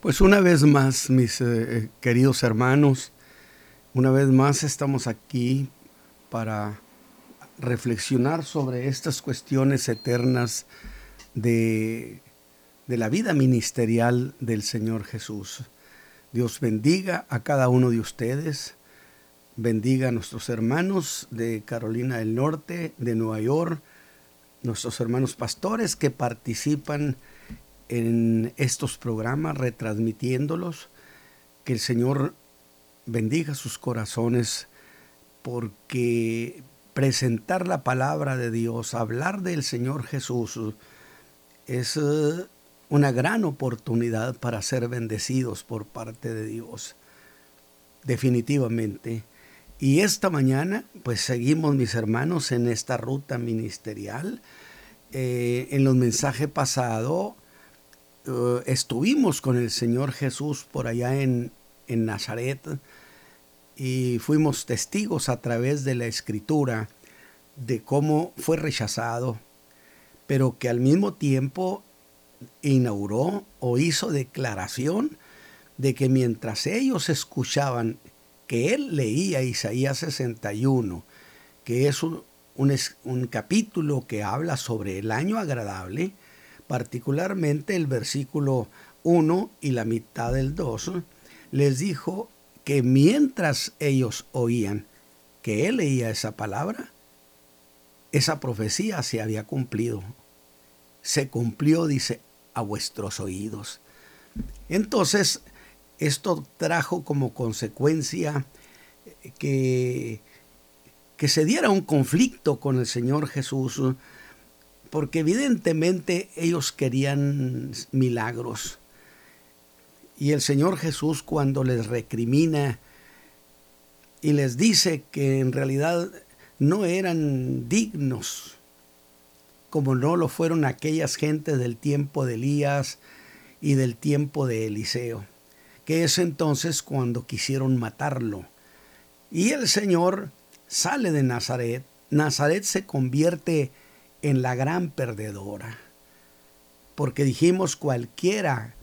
Pues una vez más, mis eh, queridos hermanos, una vez más estamos aquí para reflexionar sobre estas cuestiones eternas de, de la vida ministerial del Señor Jesús. Dios bendiga a cada uno de ustedes, bendiga a nuestros hermanos de Carolina del Norte, de Nueva York, nuestros hermanos pastores que participan en estos programas, retransmitiéndolos. Que el Señor bendiga sus corazones porque presentar la palabra de Dios, hablar del Señor Jesús, es eh, una gran oportunidad para ser bendecidos por parte de Dios. Definitivamente. Y esta mañana, pues seguimos, mis hermanos, en esta ruta ministerial. Eh, en los mensajes pasados eh, estuvimos con el Señor Jesús por allá en, en Nazaret y fuimos testigos a través de la escritura de cómo fue rechazado, pero que al mismo tiempo inauguró o hizo declaración de que mientras ellos escuchaban que él leía Isaías 61, que es un, un, un capítulo que habla sobre el año agradable, particularmente el versículo 1 y la mitad del 2, les dijo que mientras ellos oían que él leía esa palabra, esa profecía se había cumplido. Se cumplió, dice, a vuestros oídos. Entonces, esto trajo como consecuencia que, que se diera un conflicto con el Señor Jesús porque evidentemente ellos querían milagros. Y el Señor Jesús cuando les recrimina y les dice que en realidad no eran dignos, como no lo fueron aquellas gentes del tiempo de Elías y del tiempo de Eliseo, que es entonces cuando quisieron matarlo. Y el Señor sale de Nazaret, Nazaret se convierte en la gran perdedora. Porque dijimos cualquiera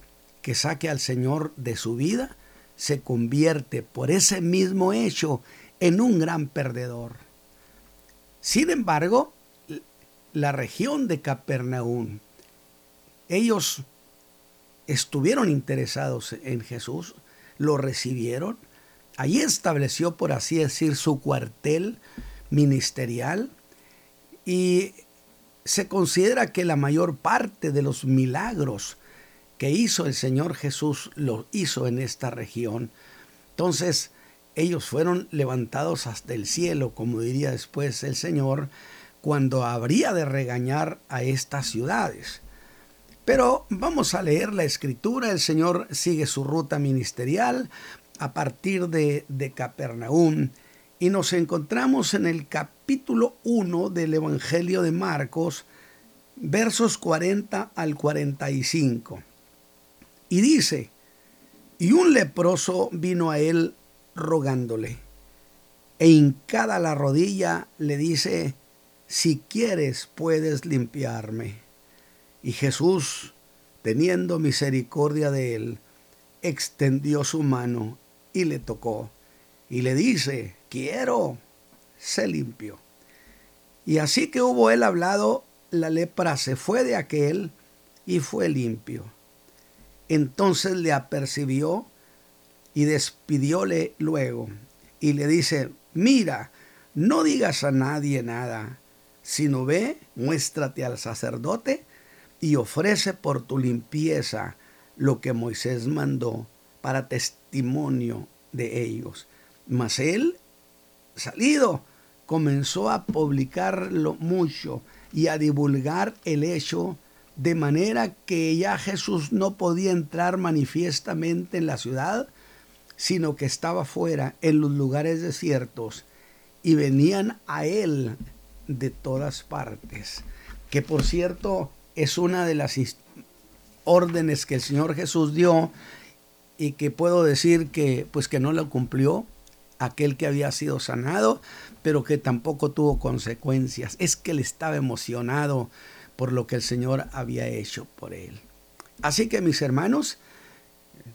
que saque al Señor de su vida se convierte por ese mismo hecho en un gran perdedor. Sin embargo, la región de Capernaum, ellos estuvieron interesados en Jesús, lo recibieron, allí estableció, por así decir, su cuartel ministerial y se considera que la mayor parte de los milagros que hizo el Señor Jesús lo hizo en esta región. Entonces, ellos fueron levantados hasta el cielo, como diría después el Señor, cuando habría de regañar a estas ciudades. Pero vamos a leer la escritura, el Señor sigue su ruta ministerial a partir de, de Capernaum y nos encontramos en el capítulo 1 del Evangelio de Marcos, versos 40 al 45. Y dice, y un leproso vino a él rogándole, e hincada la rodilla le dice, si quieres puedes limpiarme. Y Jesús, teniendo misericordia de él, extendió su mano y le tocó, y le dice, quiero, se limpió. Y así que hubo él hablado, la lepra se fue de aquel y fue limpio. Entonces le apercibió y despidióle luego y le dice, mira, no digas a nadie nada, sino ve, muéstrate al sacerdote y ofrece por tu limpieza lo que Moisés mandó para testimonio de ellos. Mas él, salido, comenzó a publicarlo mucho y a divulgar el hecho de manera que ya Jesús no podía entrar manifiestamente en la ciudad, sino que estaba fuera en los lugares desiertos y venían a él de todas partes. Que por cierto es una de las órdenes que el Señor Jesús dio y que puedo decir que pues que no lo cumplió aquel que había sido sanado, pero que tampoco tuvo consecuencias. Es que él estaba emocionado por lo que el Señor había hecho por él. Así que mis hermanos,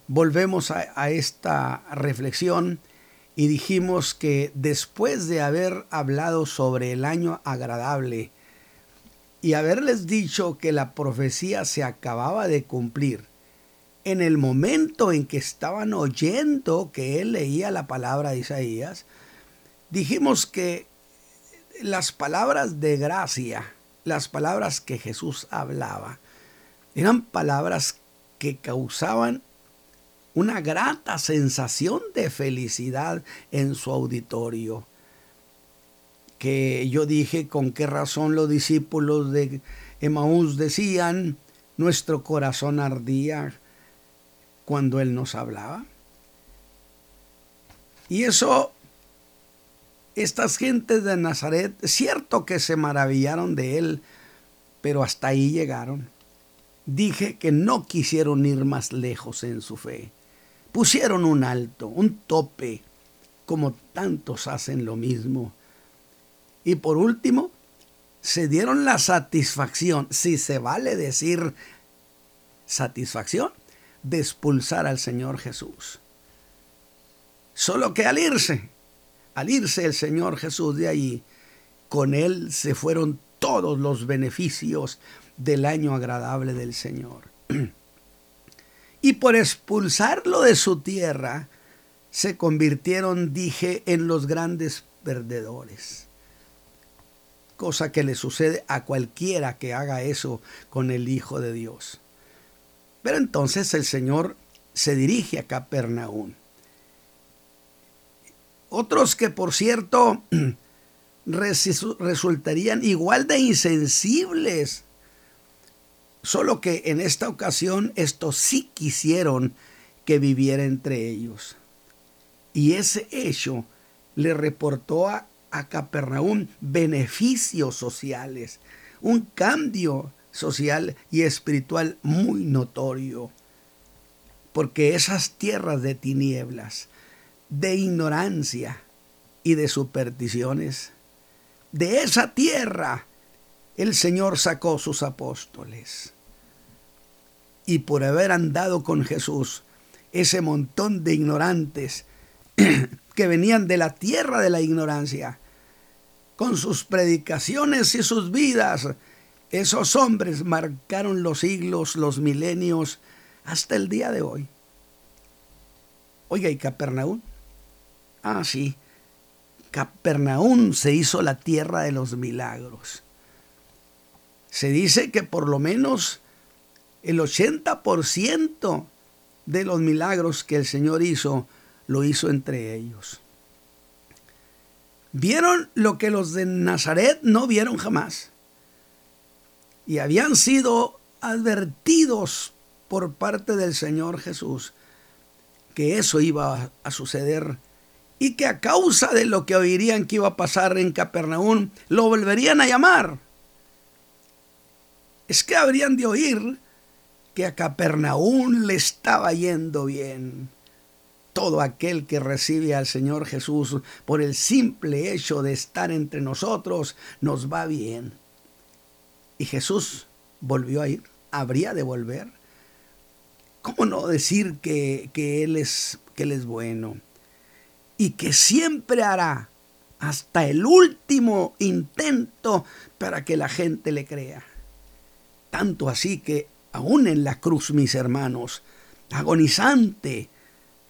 volvemos a, a esta reflexión y dijimos que después de haber hablado sobre el año agradable y haberles dicho que la profecía se acababa de cumplir, en el momento en que estaban oyendo que él leía la palabra de Isaías, dijimos que las palabras de gracia, las palabras que Jesús hablaba, eran palabras que causaban una grata sensación de felicidad en su auditorio. Que yo dije con qué razón los discípulos de Emaús decían, nuestro corazón ardía cuando Él nos hablaba. Y eso, estas gentes de Nazaret, cierto que se maravillaron de Él, pero hasta ahí llegaron. Dije que no quisieron ir más lejos en su fe. Pusieron un alto, un tope, como tantos hacen lo mismo. Y por último, se dieron la satisfacción, si se vale decir satisfacción, de expulsar al Señor Jesús. Solo que al irse, al irse el Señor Jesús de allí, con él se fueron todos los beneficios del año agradable del Señor. Y por expulsarlo de su tierra, se convirtieron, dije, en los grandes perdedores. Cosa que le sucede a cualquiera que haga eso con el Hijo de Dios. Pero entonces el Señor se dirige a Capernaum. Otros que, por cierto, resultarían igual de insensibles. Solo que en esta ocasión estos sí quisieron que viviera entre ellos. Y ese hecho le reportó a, a Capernaum beneficios sociales, un cambio social y espiritual muy notorio. Porque esas tierras de tinieblas, de ignorancia y de supersticiones, de esa tierra el Señor sacó sus apóstoles. Y por haber andado con Jesús, ese montón de ignorantes que venían de la tierra de la ignorancia, con sus predicaciones y sus vidas, esos hombres marcaron los siglos, los milenios, hasta el día de hoy. Oiga, ¿y Capernaum? Ah, sí. Capernaum se hizo la tierra de los milagros. Se dice que por lo menos el 80% de los milagros que el Señor hizo, lo hizo entre ellos. Vieron lo que los de Nazaret no vieron jamás y habían sido advertidos por parte del Señor Jesús que eso iba a suceder y que a causa de lo que oirían que iba a pasar en Capernaum, lo volverían a llamar. Es que habrían de oír que a Capernaum le estaba yendo bien. Todo aquel que recibe al Señor Jesús por el simple hecho de estar entre nosotros nos va bien. Y Jesús volvió a ir, habría de volver. ¿Cómo no decir que, él es, que Él es bueno? Y que siempre hará hasta el último intento para que la gente le crea. Tanto así que aún en la cruz, mis hermanos, agonizante,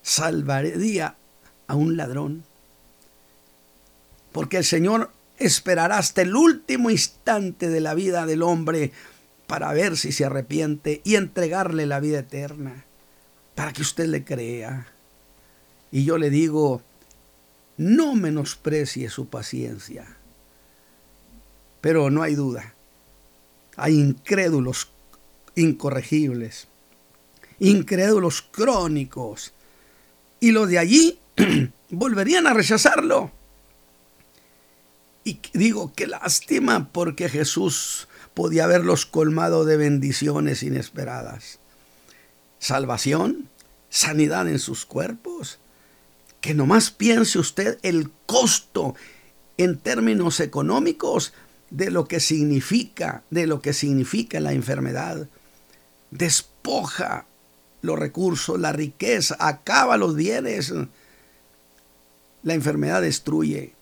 salvaría a un ladrón. Porque el Señor esperará hasta el último instante de la vida del hombre para ver si se arrepiente y entregarle la vida eterna, para que usted le crea. Y yo le digo, no menosprecie su paciencia. Pero no hay duda, hay incrédulos incorregibles, incrédulos crónicos, y los de allí volverían a rechazarlo. Y digo, qué lástima porque Jesús podía haberlos colmado de bendiciones inesperadas. Salvación, sanidad en sus cuerpos. Que nomás piense usted el costo en términos económicos de lo que significa, de lo que significa la enfermedad. Despoja los recursos, la riqueza, acaba los bienes. La enfermedad destruye.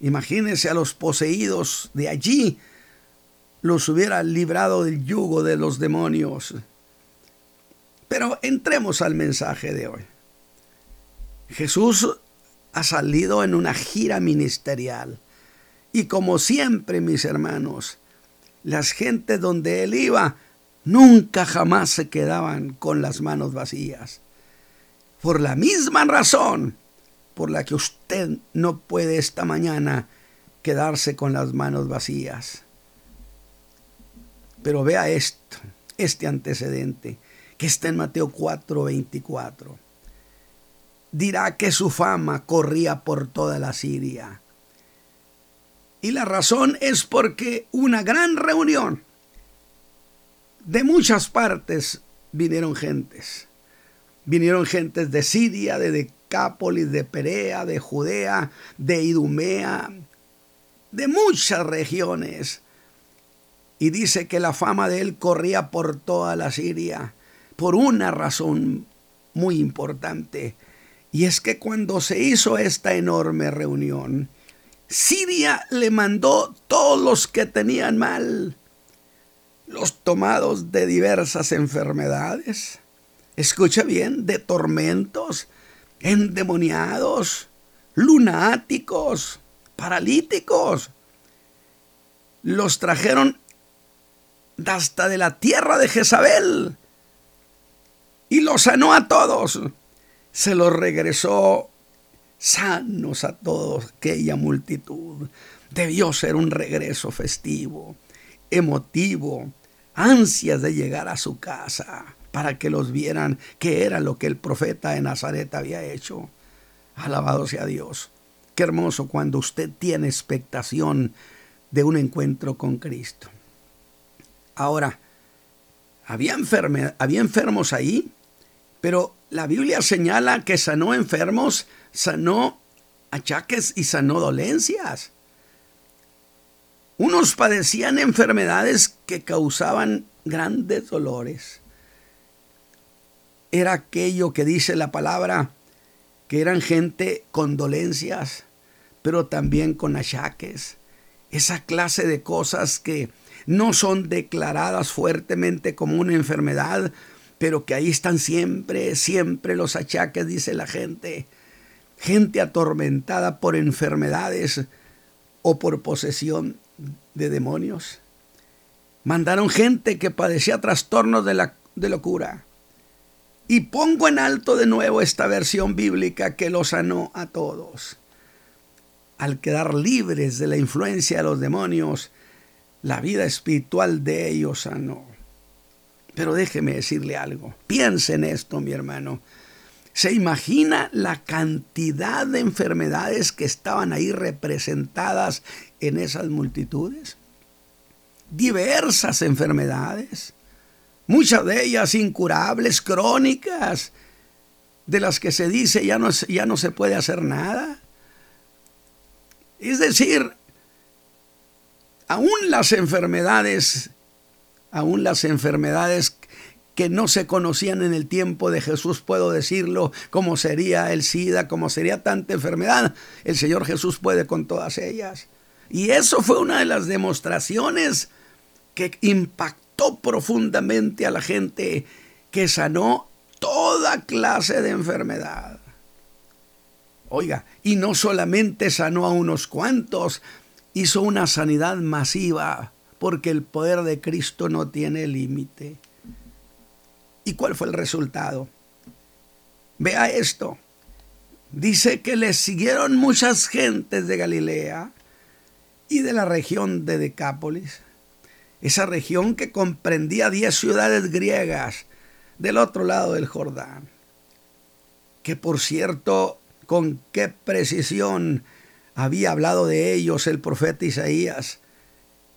Imagínense a los poseídos de allí, los hubiera librado del yugo de los demonios. Pero entremos al mensaje de hoy. Jesús ha salido en una gira ministerial. Y como siempre, mis hermanos, las gentes donde él iba nunca jamás se quedaban con las manos vacías. Por la misma razón por la que usted no puede esta mañana quedarse con las manos vacías. Pero vea esto, este antecedente, que está en Mateo 4, 24. Dirá que su fama corría por toda la Siria. Y la razón es porque una gran reunión de muchas partes vinieron gentes. Vinieron gentes de Siria, de De Perea, de Judea, de Idumea, de muchas regiones. Y dice que la fama de él corría por toda la Siria por una razón muy importante. Y es que cuando se hizo esta enorme reunión, Siria le mandó todos los que tenían mal, los tomados de diversas enfermedades, escucha bien, de tormentos, endemoniados, lunáticos, paralíticos. Los trajeron hasta de la tierra de Jezabel y los sanó a todos. Se los regresó sanos a todos aquella multitud. Debió ser un regreso festivo, emotivo, ansias de llegar a su casa para que los vieran que era lo que el profeta de Nazaret había hecho. Alabado sea Dios. Qué hermoso cuando usted tiene expectación de un encuentro con Cristo. Ahora, había, había enfermos ahí, pero la Biblia señala que sanó enfermos, sanó achaques y sanó dolencias. Unos padecían enfermedades que causaban grandes dolores. Era aquello que dice la palabra, que eran gente con dolencias, pero también con achaques. Esa clase de cosas que no son declaradas fuertemente como una enfermedad, pero que ahí están siempre, siempre los achaques, dice la gente. Gente atormentada por enfermedades o por posesión de demonios. Mandaron gente que padecía trastornos de, la, de locura. Y pongo en alto de nuevo esta versión bíblica que los sanó a todos. Al quedar libres de la influencia de los demonios, la vida espiritual de ellos sanó. Pero déjeme decirle algo. Piense en esto, mi hermano. ¿Se imagina la cantidad de enfermedades que estaban ahí representadas en esas multitudes? Diversas enfermedades, muchas de ellas incurables, crónicas, de las que se dice ya no, ya no se puede hacer nada. Es decir, aún las enfermedades aún las enfermedades que no se conocían en el tiempo de Jesús, puedo decirlo, como sería el SIDA, como sería tanta enfermedad, el Señor Jesús puede con todas ellas. Y eso fue una de las demostraciones que impactó profundamente a la gente, que sanó toda clase de enfermedad. Oiga, y no solamente sanó a unos cuantos, hizo una sanidad masiva porque el poder de Cristo no tiene límite. ¿Y cuál fue el resultado? Vea esto. Dice que le siguieron muchas gentes de Galilea y de la región de Decápolis, esa región que comprendía diez ciudades griegas del otro lado del Jordán, que por cierto, con qué precisión había hablado de ellos el profeta Isaías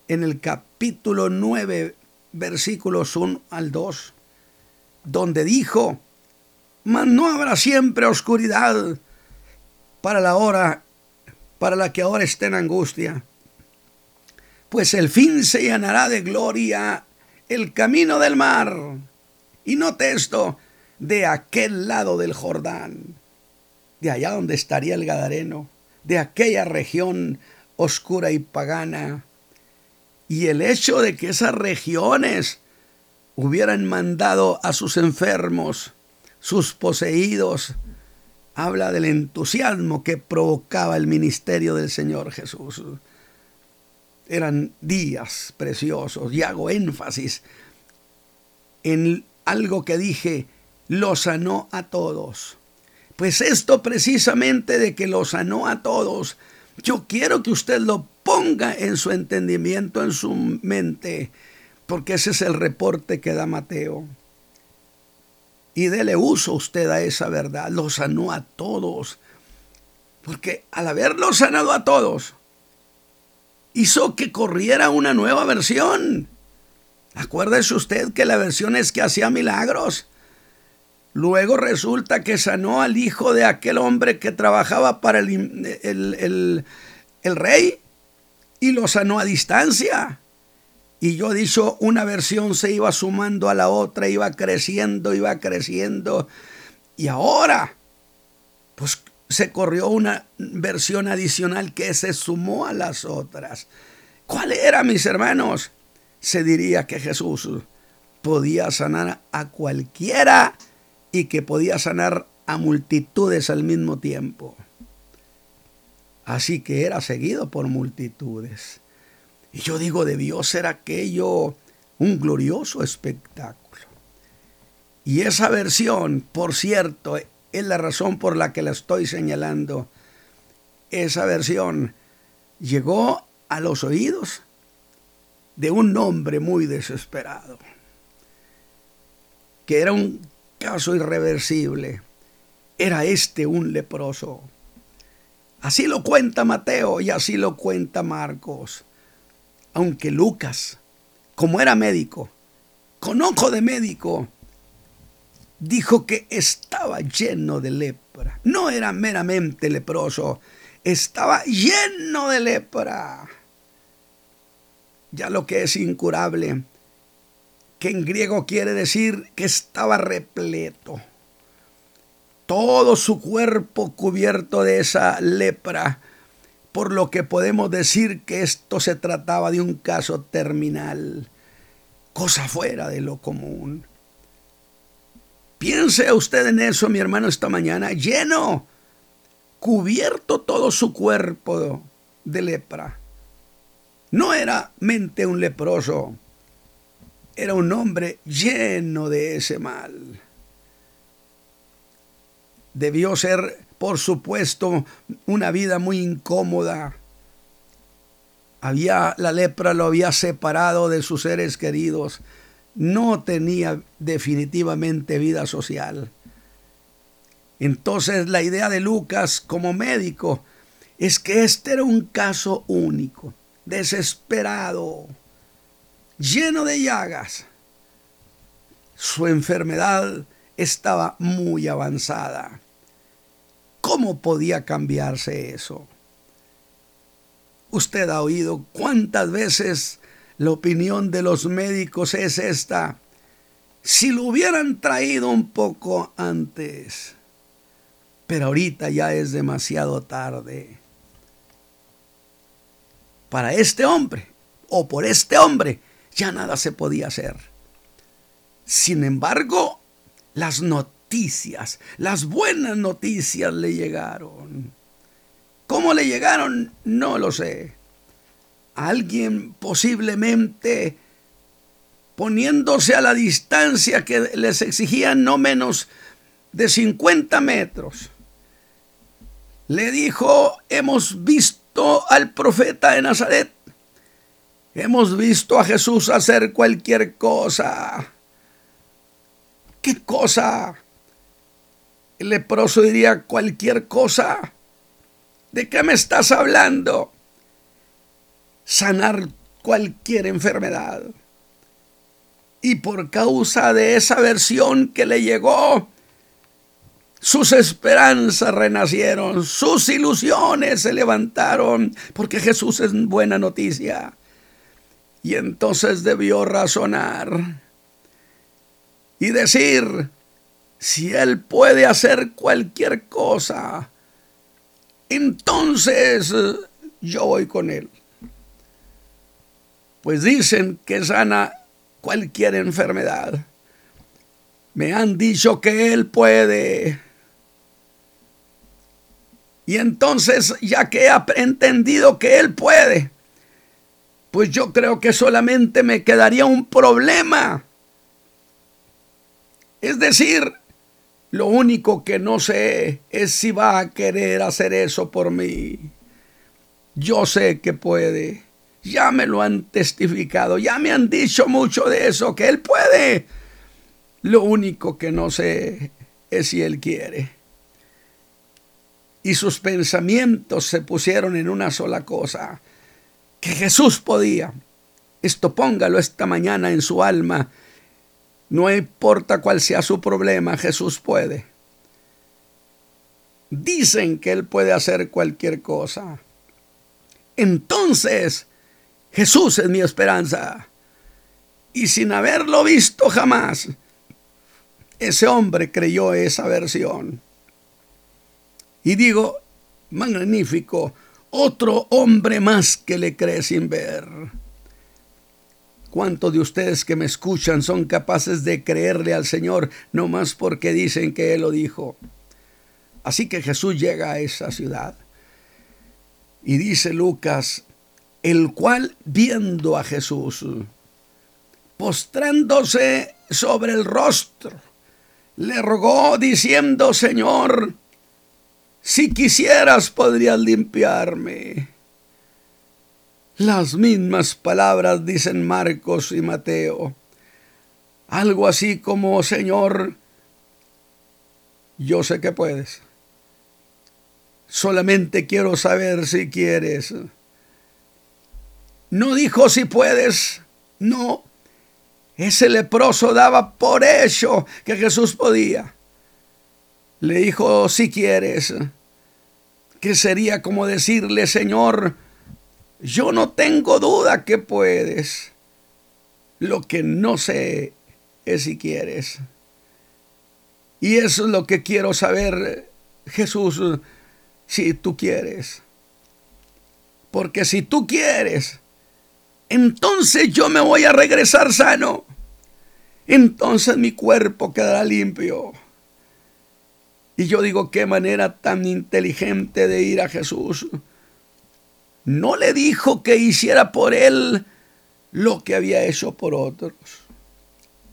en el capítulo 9, versículos 1 al 2, donde dijo, mas no habrá siempre oscuridad para la hora, para la que ahora está en angustia, pues el fin se llenará de gloria el camino del mar Y note esto, de aquel lado del Jordán, de allá donde estaría el Gadareno, de aquella región oscura y pagana. Y el hecho de que esas regiones hubieran mandado a sus enfermos, sus poseídos, habla del entusiasmo que provocaba el ministerio del Señor Jesús. Eran días preciosos y hago énfasis en algo que dije, lo sanó a todos. Pues esto precisamente de que lo sanó a todos, yo quiero que usted lo ponga en su entendimiento, en su mente, porque ese es el reporte que da Mateo. Y dele uso usted a esa verdad, lo sanó a todos. Porque al haberlo sanado a todos, hizo que corriera una nueva versión. Acuérdese usted que la versión es que hacía milagros. Luego resulta que sanó al hijo de aquel hombre que trabajaba para el, el, rey y lo sanó a distancia. Y yo dicho, una versión se iba sumando a la otra, iba creciendo, iba creciendo. Y ahora, pues se corrió una versión adicional que se sumó a las otras. ¿Cuál era, mis hermanos? Se diría que Jesús podía sanar a cualquiera y que podía sanar a multitudes al mismo tiempo. Así que era seguido por multitudes. Y yo digo, debió ser aquello un glorioso espectáculo. Y esa versión, por cierto, es la razón por la que la estoy señalando. Esa versión llegó a los oídos de un hombre muy desesperado, que era un caso irreversible. Era este un leproso. Así lo cuenta Mateo y así lo cuenta Marcos. Aunque Lucas, como era médico, con ojo de médico, dijo que estaba lleno de lepra. No era meramente leproso, estaba lleno de lepra. Ya lo que es incurable que en griego quiere decir que estaba repleto. Todo su cuerpo cubierto de esa lepra, por lo que podemos decir que esto se trataba de un caso terminal, cosa fuera de lo común. Piense usted en eso, mi hermano, esta mañana, lleno, cubierto todo su cuerpo de lepra. No era mente un leproso, era un hombre lleno de ese mal. Debió ser, por supuesto, una vida muy incómoda. Había la lepra lo había separado de sus seres queridos. No tenía definitivamente vida social. Entonces la idea de Lucas como médico es que este era un caso único, desesperado lleno de llagas. Su enfermedad estaba muy avanzada. ¿Cómo podía cambiarse eso? Usted ha oído cuántas veces la opinión de los médicos es esta. Si lo hubieran traído un poco antes, pero ahorita ya es demasiado tarde. Para este hombre, o por este hombre, ya nada se podía hacer. Sin embargo, las noticias, las buenas noticias le llegaron. ¿Cómo le llegaron? No lo sé. Alguien posiblemente poniéndose a la distancia que les exigían no menos de 50 metros. Le dijo, hemos visto al profeta de Nazaret. Hemos visto a Jesús hacer cualquier cosa. ¿Qué cosa? El leproso diría cualquier cosa. ¿De qué me estás hablando? Sanar cualquier enfermedad. Y por causa de esa versión que le llegó, sus esperanzas renacieron, sus ilusiones se levantaron, porque Jesús es buena noticia. Y entonces debió razonar. y decir, si Él puede hacer cualquier cosa, entonces yo voy con Él. Pues dicen que sana cualquier enfermedad. Me han dicho que Él puede. Y entonces, ya que he entendido que Él puede, pues yo creo que solamente me quedaría un problema. Es decir, lo único que no sé es si va a querer hacer eso por mí. Yo sé que puede. Ya me lo han testificado, ya me han dicho mucho de eso, que Él puede. Lo único que no sé es si Él quiere. Y sus pensamientos se pusieron en una sola cosa, que Jesús podía. Esto póngalo esta mañana en su alma. No importa cuál sea su problema, Jesús puede. Dicen que Él puede hacer cualquier cosa. Entonces, Jesús es mi esperanza. Y sin haberlo visto jamás, ese hombre creyó esa versión. Y digo, magnífico, otro hombre más que le cree sin ver. ¿Cuántos de ustedes que me escuchan son capaces de creerle al Señor no más porque dicen que Él lo dijo? Así que Jesús llega a esa ciudad y dice Lucas, el cual viendo a Jesús, postrándose sobre el rostro, le rogó diciendo, Señor, si quisieras podrías limpiarme. Las mismas palabras dicen Marcos y Mateo. Algo así como, Señor, yo sé que puedes. Solamente quiero saber si quieres. No dijo si puedes, no. Ese leproso daba por hecho que Jesús podía. Le dijo, si quieres, que sería como decirle, Señor, yo no tengo duda que puedes. Lo que no sé es si quieres. Y eso es lo que quiero saber, Jesús, si tú quieres. Porque si tú quieres, entonces yo me voy a regresar sano. Entonces mi cuerpo quedará limpio. Y yo digo, qué manera tan inteligente de ir a Jesús. No le dijo que hiciera por él lo que había hecho por otros.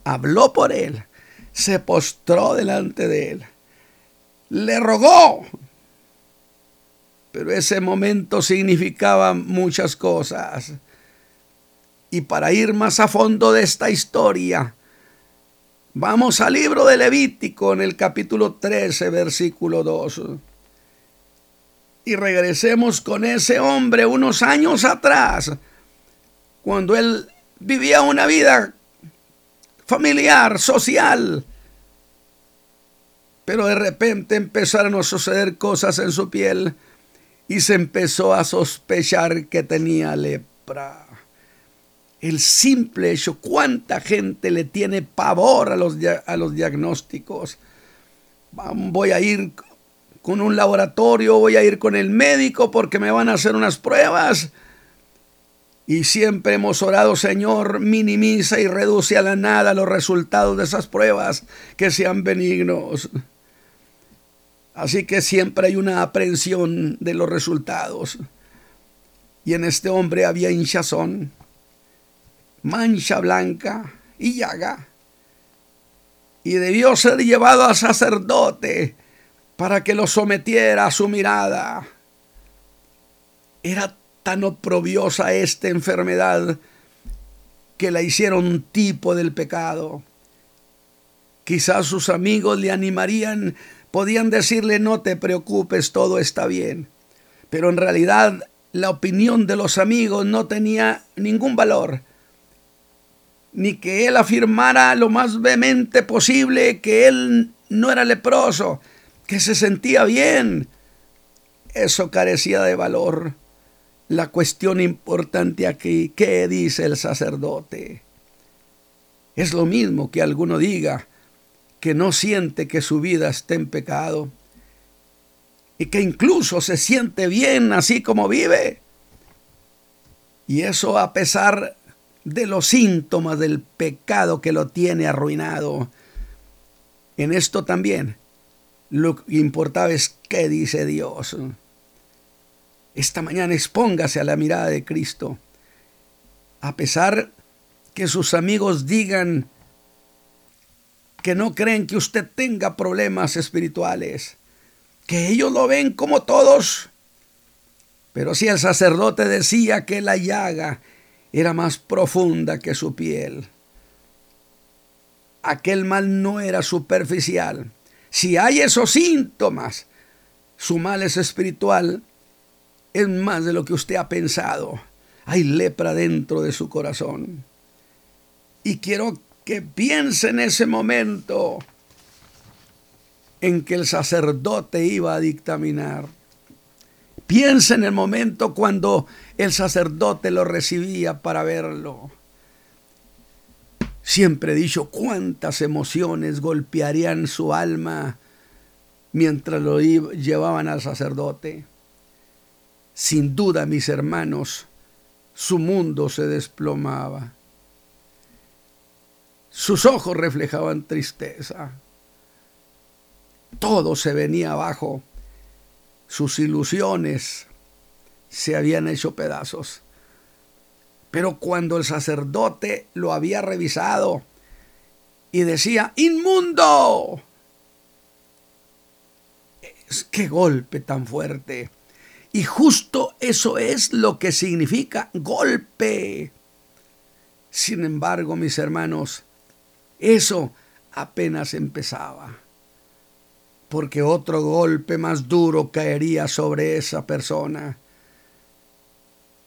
Habló por él, se postró delante de él, le rogó, pero ese momento significaba muchas cosas. Y para ir más a fondo de esta historia, vamos al libro de Levítico en el capítulo 13, versículo 2. Y regresemos con ese hombre unos años atrás, cuando él vivía una vida familiar, social. Pero de repente empezaron a suceder cosas en su piel y se empezó a sospechar que tenía lepra. El simple hecho, cuánta gente le tiene pavor a los, a los diagnósticos. Voy a ir con un laboratorio, voy a ir con el médico porque me van a hacer unas pruebas. Y siempre hemos orado, Señor, minimiza y reduce a la nada los resultados de esas pruebas que sean benignos. Así que siempre hay una aprensión de los resultados. Y en este hombre había hinchazón, mancha blanca y llaga. Y debió ser llevado a sacerdote para que lo sometiera a su mirada. Era tan oprobiosa esta enfermedad que la hicieron tipo del pecado. Quizás sus amigos le animarían Podían decirle no te preocupes, todo está bien. Pero en realidad la opinión de los amigos no tenía ningún valor. Ni que él afirmara lo más vehemente posible que él no era leproso, que se sentía bien. Eso carecía de valor. La cuestión importante aquí, ¿qué dice el sacerdote? Es lo mismo que alguno diga, que no siente que su vida está en pecado y que incluso se siente bien así como vive. Y eso a pesar de los síntomas del pecado que lo tiene arruinado. En esto también lo que importaba es qué dice Dios. Esta mañana expóngase a la mirada de Cristo. A pesar que sus amigos digan que no creen que usted tenga problemas espirituales, que ellos lo ven como todos. Pero si el sacerdote decía que la llaga era más profunda que su piel, aquel mal no era superficial. Si hay esos síntomas, su mal es espiritual, es más de lo que usted ha pensado. Hay lepra dentro de su corazón. Y quiero que piense en ese momento en que el sacerdote iba a dictaminar. Piensa en el momento cuando el sacerdote lo recibía para verlo. Siempre he dicho cuántas emociones golpearían su alma mientras lo llevaban al sacerdote. Sin duda, mis hermanos, su mundo se desplomaba. Sus ojos reflejaban tristeza. Todo se venía abajo. Sus ilusiones se habían hecho pedazos. Pero cuando el sacerdote lo había revisado y decía, inmundo, qué golpe tan fuerte. Y justo eso es lo que significa golpe. Sin embargo, mis hermanos, eso apenas empezaba, porque otro golpe más duro caería sobre esa persona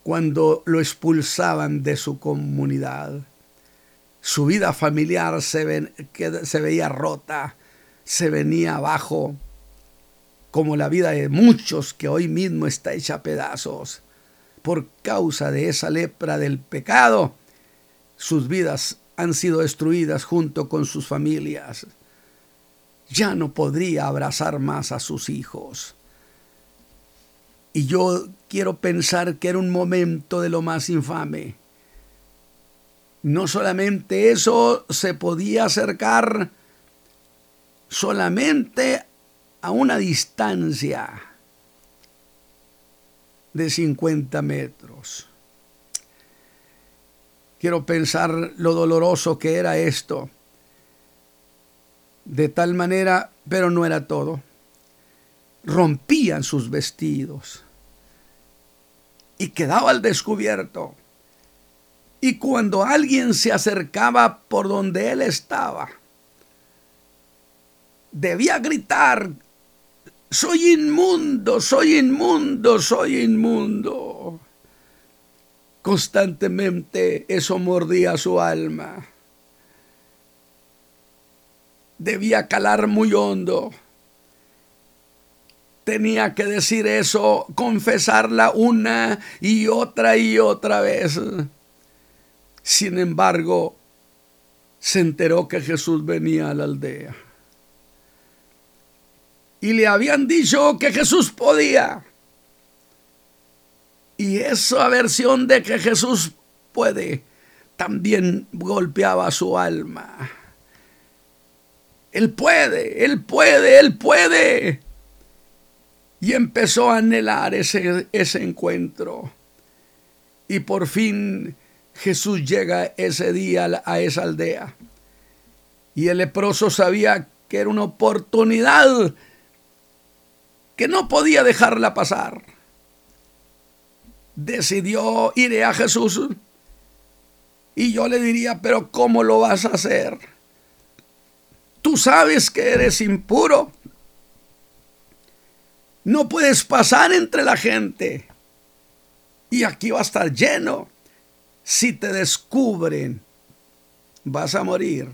cuando lo expulsaban de su comunidad. Su vida familiar se, se veía rota, se venía abajo, como la vida de muchos que hoy mismo está hecha a pedazos. Por causa de esa lepra del pecado, sus vidas han sido destruidas junto con sus familias. Ya no podría abrazar más a sus hijos. Y yo quiero pensar que era un momento de lo más infame. No solamente eso se podía acercar solamente a una distancia de 50 metros. Quiero pensar lo doloroso que era esto. De tal manera, pero no era todo. Rompían sus vestidos y quedaba al descubierto. Y cuando alguien se acercaba por donde él estaba, debía gritar, soy inmundo, soy inmundo, soy inmundo. Constantemente eso mordía su alma. Debía calar muy hondo. Tenía que decir eso, confesarla una y otra y otra vez. Sin embargo, se enteró que Jesús venía a la aldea. Y le habían dicho que Jesús podía. Y esa versión de que Jesús puede también golpeaba su alma. Él puede, él puede, él puede. Y empezó a anhelar ese, ese encuentro. Y por fin Jesús llega ese día a esa aldea. Y el leproso sabía que era una oportunidad que no podía dejarla pasar decidió ir a Jesús. Y yo le diría, pero ¿cómo lo vas a hacer? Tú sabes que eres impuro. No puedes pasar entre la gente. Y aquí va a estar lleno. Si te descubren, vas a morir.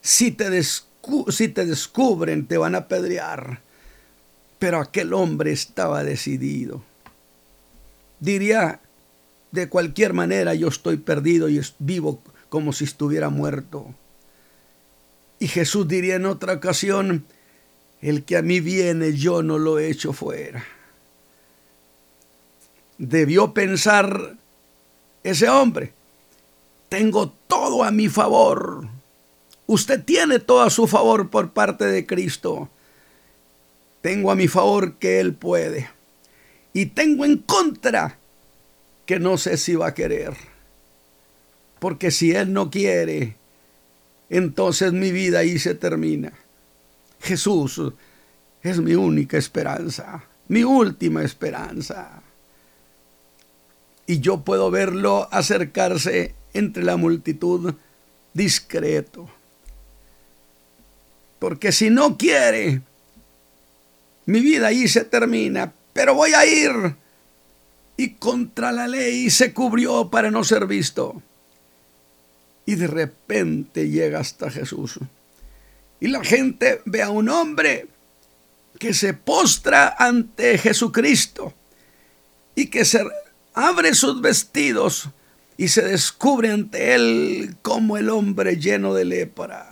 Si te, si te descubren, te van a pedrear. Pero aquel hombre estaba decidido diría, de cualquier manera yo estoy perdido y vivo como si estuviera muerto. Y Jesús diría en otra ocasión, el que a mí viene yo no lo echo fuera. Debió pensar ese hombre, tengo todo a mi favor. Usted tiene todo a su favor por parte de Cristo. Tengo a mi favor que Él puede. Y tengo en contra que no sé si va a querer. Porque si Él no quiere, entonces mi vida ahí se termina. Jesús es mi única esperanza, mi última esperanza. Y yo puedo verlo acercarse entre la multitud discreto. Porque si no quiere, mi vida ahí se termina, pero voy a ir. Y contra la ley se cubrió para no ser visto. Y de repente llega hasta Jesús. Y la gente ve a un hombre que se postra ante Jesucristo y que se abre sus vestidos y se descubre ante él como el hombre lleno de lepra.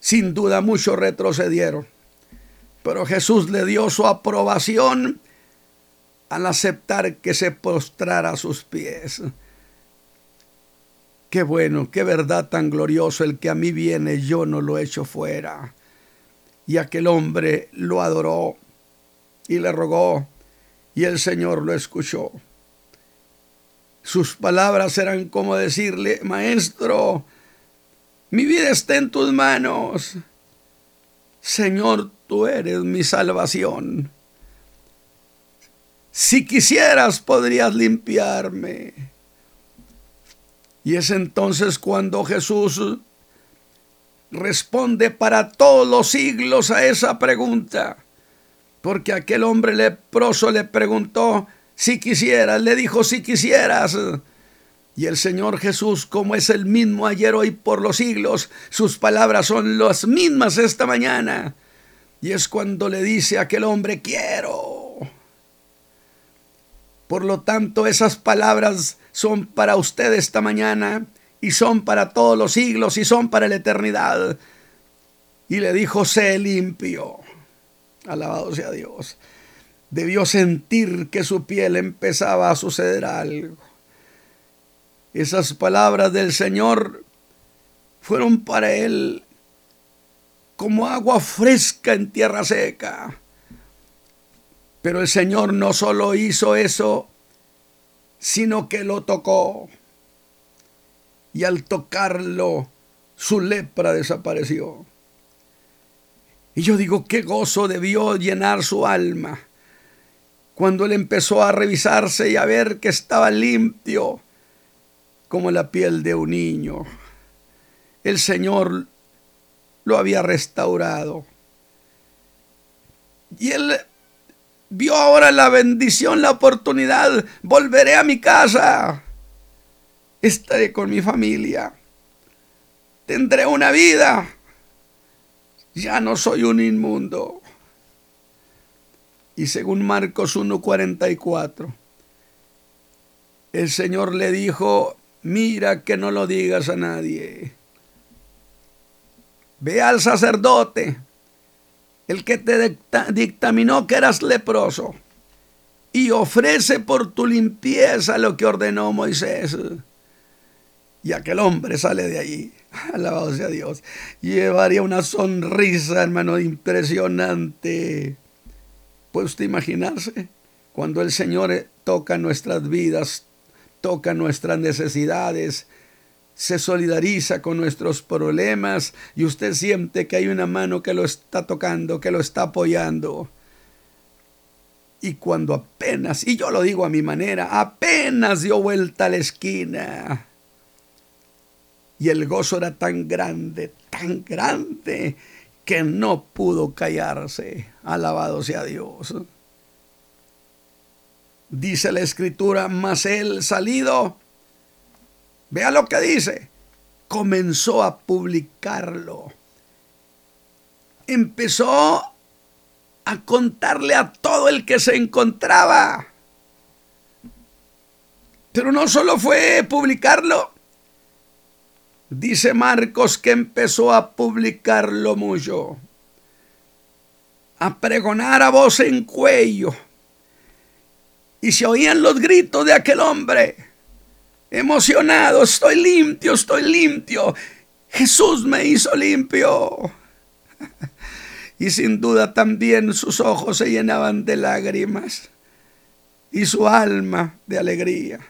Sin duda muchos retrocedieron, pero Jesús le dio su aprobación al aceptar que se postrara a sus pies. Qué bueno, qué verdad tan glorioso, el que a mí viene yo no lo echo fuera. Y aquel hombre lo adoró y le rogó, y el Señor lo escuchó. Sus palabras eran como decirle, Maestro, mi vida está en tus manos. Señor, tú eres mi salvación. Si quisieras, podrías limpiarme. Y es entonces cuando Jesús responde para todos los siglos a esa pregunta. Porque aquel hombre leproso le preguntó si quisieras, le dijo si quisieras. Y el Señor Jesús, como es el mismo ayer, hoy, por los siglos, sus palabras son las mismas esta mañana. Y es cuando le dice a aquel hombre, quiero. Por lo tanto, esas palabras son para usted esta mañana y son para todos los siglos y son para la eternidad. Y le dijo, sé limpio. Alabado sea Dios. Debió sentir que su piel empezaba a suceder algo. Esas palabras del Señor fueron para él como agua fresca en tierra seca. Pero el Señor no solo hizo eso, sino que lo tocó. Y al tocarlo, su lepra desapareció. Y yo digo, qué gozo debió llenar su alma cuando él empezó a revisarse y a ver que estaba limpio como la piel de un niño. El Señor lo había restaurado. Y él vio ahora la bendición, la oportunidad. Volveré a mi casa. Estaré con mi familia. Tendré una vida. Ya no soy un inmundo. Y según Marcos 1:44, el Señor le dijo, mira que no lo digas a nadie. Ve al sacerdote el que te dictaminó que eras leproso, y ofrece por tu limpieza lo que ordenó Moisés. Y aquel hombre sale de allí, alabado sea Dios, llevaría una sonrisa, hermano, impresionante. ¿Puede usted imaginarse? Cuando el Señor toca nuestras vidas, toca nuestras necesidades, se solidariza con nuestros problemas y usted siente que hay una mano que lo está tocando, que lo está apoyando. Y cuando apenas, y yo lo digo a mi manera, apenas dio vuelta a la esquina. Y el gozo era tan grande, tan grande, que no pudo callarse. Alabado sea Dios. Dice la escritura, mas él salido Vea lo que dice. Comenzó a publicarlo. Empezó a contarle a todo el que se encontraba. Pero no solo fue publicarlo, Dice Marcos que empezó a publicarlo mucho, a pregonar a voz en cuello. Y se oían los gritos de aquel hombre, emocionado, estoy limpio, estoy limpio. Jesús me hizo limpio. Y sin duda también sus ojos se llenaban de lágrimas y su alma de alegría.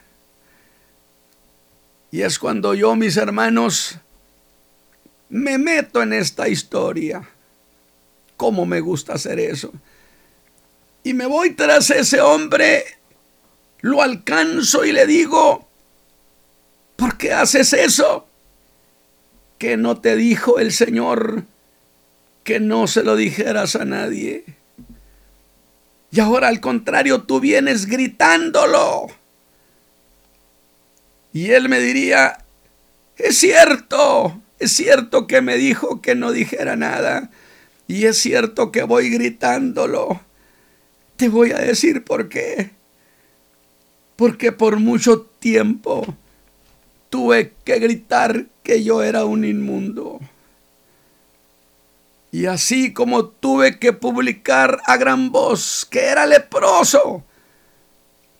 Y es cuando yo, mis hermanos, me meto en esta historia. ¿Cómo me gusta hacer eso? Y me voy tras ese hombre, lo alcanzo y le digo, ¿por qué haces eso? ¿Que no te dijo el Señor que no se lo dijeras a nadie? Y ahora al contrario, tú vienes gritándolo. Y él me diría, es cierto, es cierto que me dijo que no dijera nada. Y es cierto que voy gritándolo. Te voy a decir por qué. Porque por mucho tiempo tuve que gritar que yo era un inmundo. Y así como tuve que publicar a gran voz que era leproso,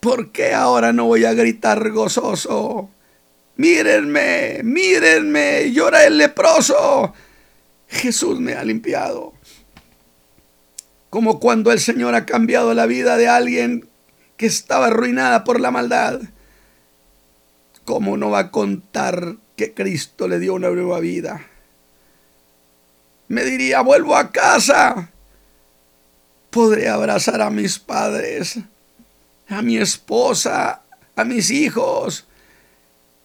¿por qué ahora no voy a gritar gozoso? Mírenme, mírenme, era el leproso. Jesús me ha limpiado. Como cuando el Señor ha cambiado la vida de alguien que estaba arruinada por la maldad. ¿Cómo no va a contar que Cristo le dio una nueva vida? me diría, vuelvo a casa. Podré abrazar a mis padres, a mi esposa, a mis hijos.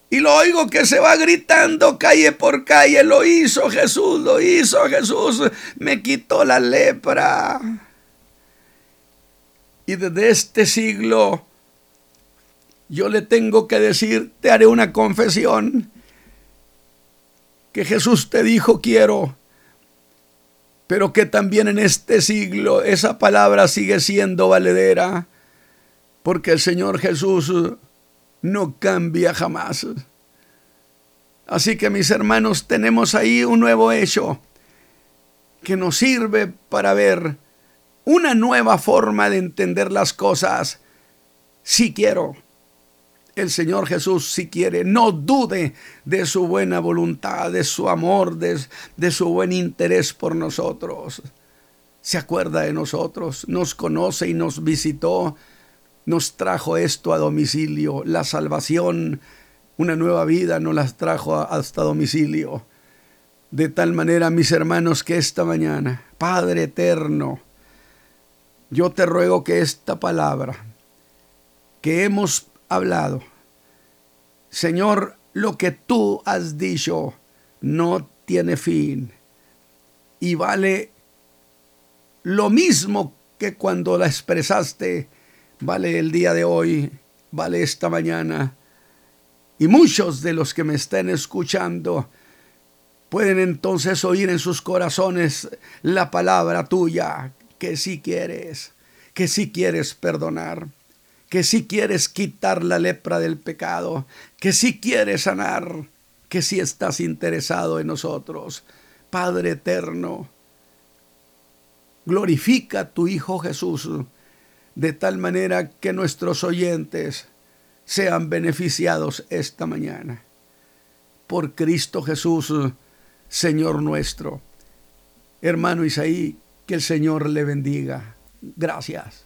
Y lo oigo que se va gritando calle por calle. Lo hizo Jesús, lo hizo Jesús. Me quitó la lepra. Y desde este siglo yo le tengo que decir, te haré una confesión. Que Jesús te dijo quiero pero que también en este siglo esa palabra sigue siendo valedera, porque el Señor Jesús no cambia jamás. Así que mis hermanos, tenemos ahí un nuevo hecho que nos sirve para ver una nueva forma de entender las cosas. Si quiero, el Señor Jesús, si quiere, no dude de su buena voluntad, de su amor, de, su buen interés por nosotros. Se acuerda de nosotros, nos conoce y nos visitó, nos trajo esto a domicilio, la salvación, una nueva vida nos las trajo hasta domicilio. De tal manera, mis hermanos, que esta mañana, Padre eterno, yo te ruego que esta palabra que hemos hablado. Señor, lo que tú has dicho no tiene fin y vale lo mismo que cuando la expresaste, vale el día de hoy, vale esta mañana. Y muchos de los que me estén escuchando pueden entonces oír en sus corazones la palabra tuya, que si quieres, que si quieres perdonar que si quieres quitar la lepra del pecado, que si quieres sanar, que si estás interesado en nosotros. Padre eterno, glorifica a tu Hijo Jesús de tal manera que nuestros oyentes sean beneficiados esta mañana. Por Cristo Jesús, Señor nuestro. Hermano Isaí, que el Señor le bendiga. Gracias.